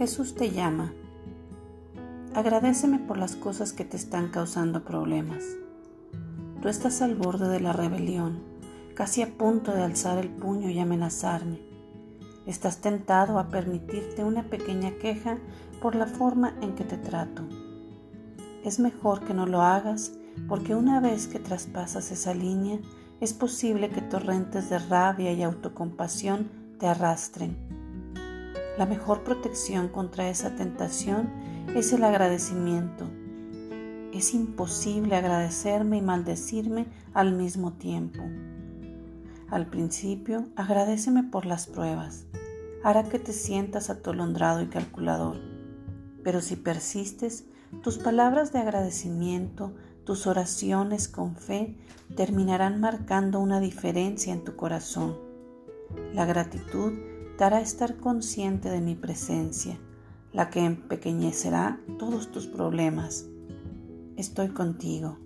Jesús te llama. Agradeceme por las cosas que te están causando problemas. Tú estás al borde de la rebelión, casi a punto de alzar el puño y amenazarme. Estás tentado a permitirte una pequeña queja por la forma en que te trato. Es mejor que no lo hagas porque una vez que traspasas esa línea, es posible que torrentes de rabia y autocompasión te arrastren. La mejor protección contra esa tentación es el agradecimiento. Es imposible agradecerme y maldecirme al mismo tiempo. Al principio, agradeceme por las pruebas. Hará que te sientas atolondrado y calculador. Pero si persistes, tus palabras de agradecimiento, tus oraciones con fe terminarán marcando una diferencia en tu corazón. La gratitud hará estar consciente de mi presencia, la que empequeñecerá todos tus problemas. Estoy contigo.